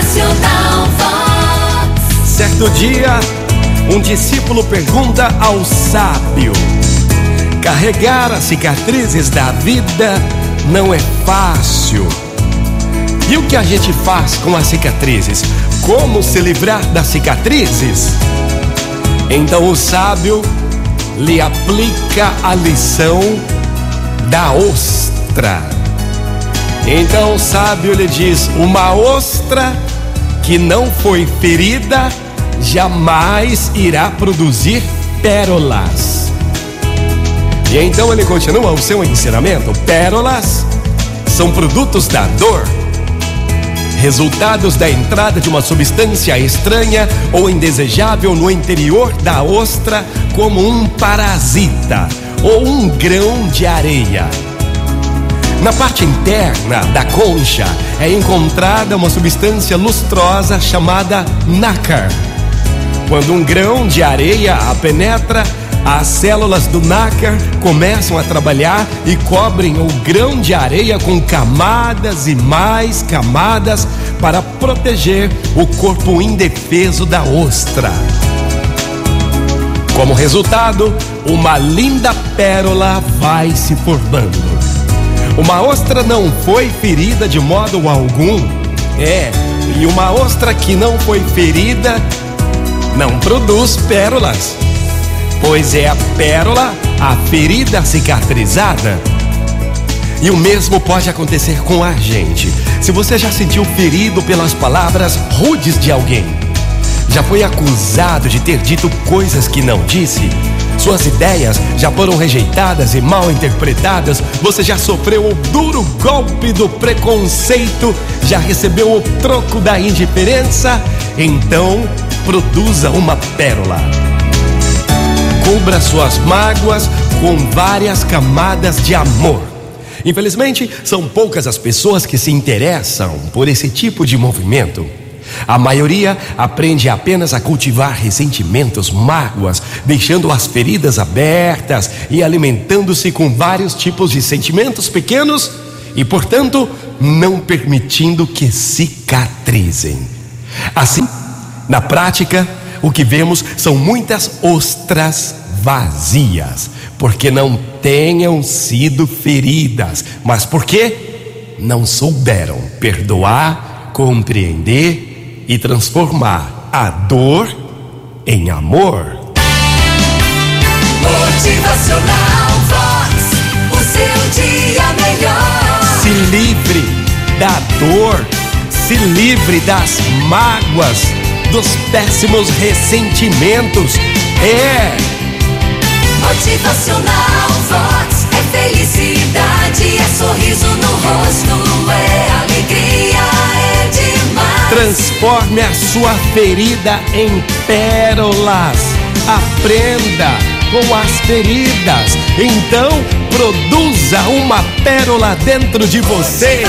Motivacional Vox. Certo dia, um discípulo pergunta ao sábio: Carregar as cicatrizes da vida não é fácil. E o que a gente faz com as cicatrizes? Como se livrar das cicatrizes? Então o sábio lhe aplica a lição da ostra. Então o sábio lhe diz: Uma ostra que não foi ferida jamais irá produzir pérolas. E então ele continua o seu ensinamento: pérolas são produtos da dor, resultados da entrada de uma substância estranha ou indesejável no interior da ostra, como um parasita ou um grão de areia. Na parte interna da concha é encontrada uma substância lustrosa chamada nácar. Quando um grão de areia a penetra, as células do nácar começam a trabalhar e cobrem o grão de areia com camadas e mais camadas para proteger o corpo indefeso da ostra. Como resultado, uma linda pérola vai se formando. Uma ostra não foi ferida de modo algum. É, e uma ostra que não foi ferida não produz pérolas. Pois é a pérola a ferida cicatrizada. E o mesmo pode acontecer com a gente. Se você já sentiu ferido pelas palavras rudes de alguém, já foi acusado de ter dito coisas que não disse, suas ideias já foram rejeitadas e mal interpretadas, você já sofreu o duro golpe do preconceito, já recebeu o troco da indiferença, então produza uma pérola. Cubra suas mágoas com várias camadas de amor. Infelizmente, são poucas as pessoas que se interessam por esse tipo de movimento. A maioria aprende apenas a cultivar ressentimentos, mágoas, deixando as feridas abertas e alimentando-se com vários tipos de sentimentos pequenos e, portanto, não permitindo que cicatrizem. Assim, na prática, o que vemos são muitas ostras vazias, porque não tenham sido feridas, mas porque não souberam perdoar, compreender e transformar a dor em amor. Motivacional Vox. O seu dia melhor. Se livre da dor, se livre das mágoas, dos péssimos ressentimentos. É. Motivacional Vox. É felicidade, é sorriso no rosto, Transforme a sua ferida em pérolas. Aprenda com as feridas. Então, produza uma pérola dentro de você.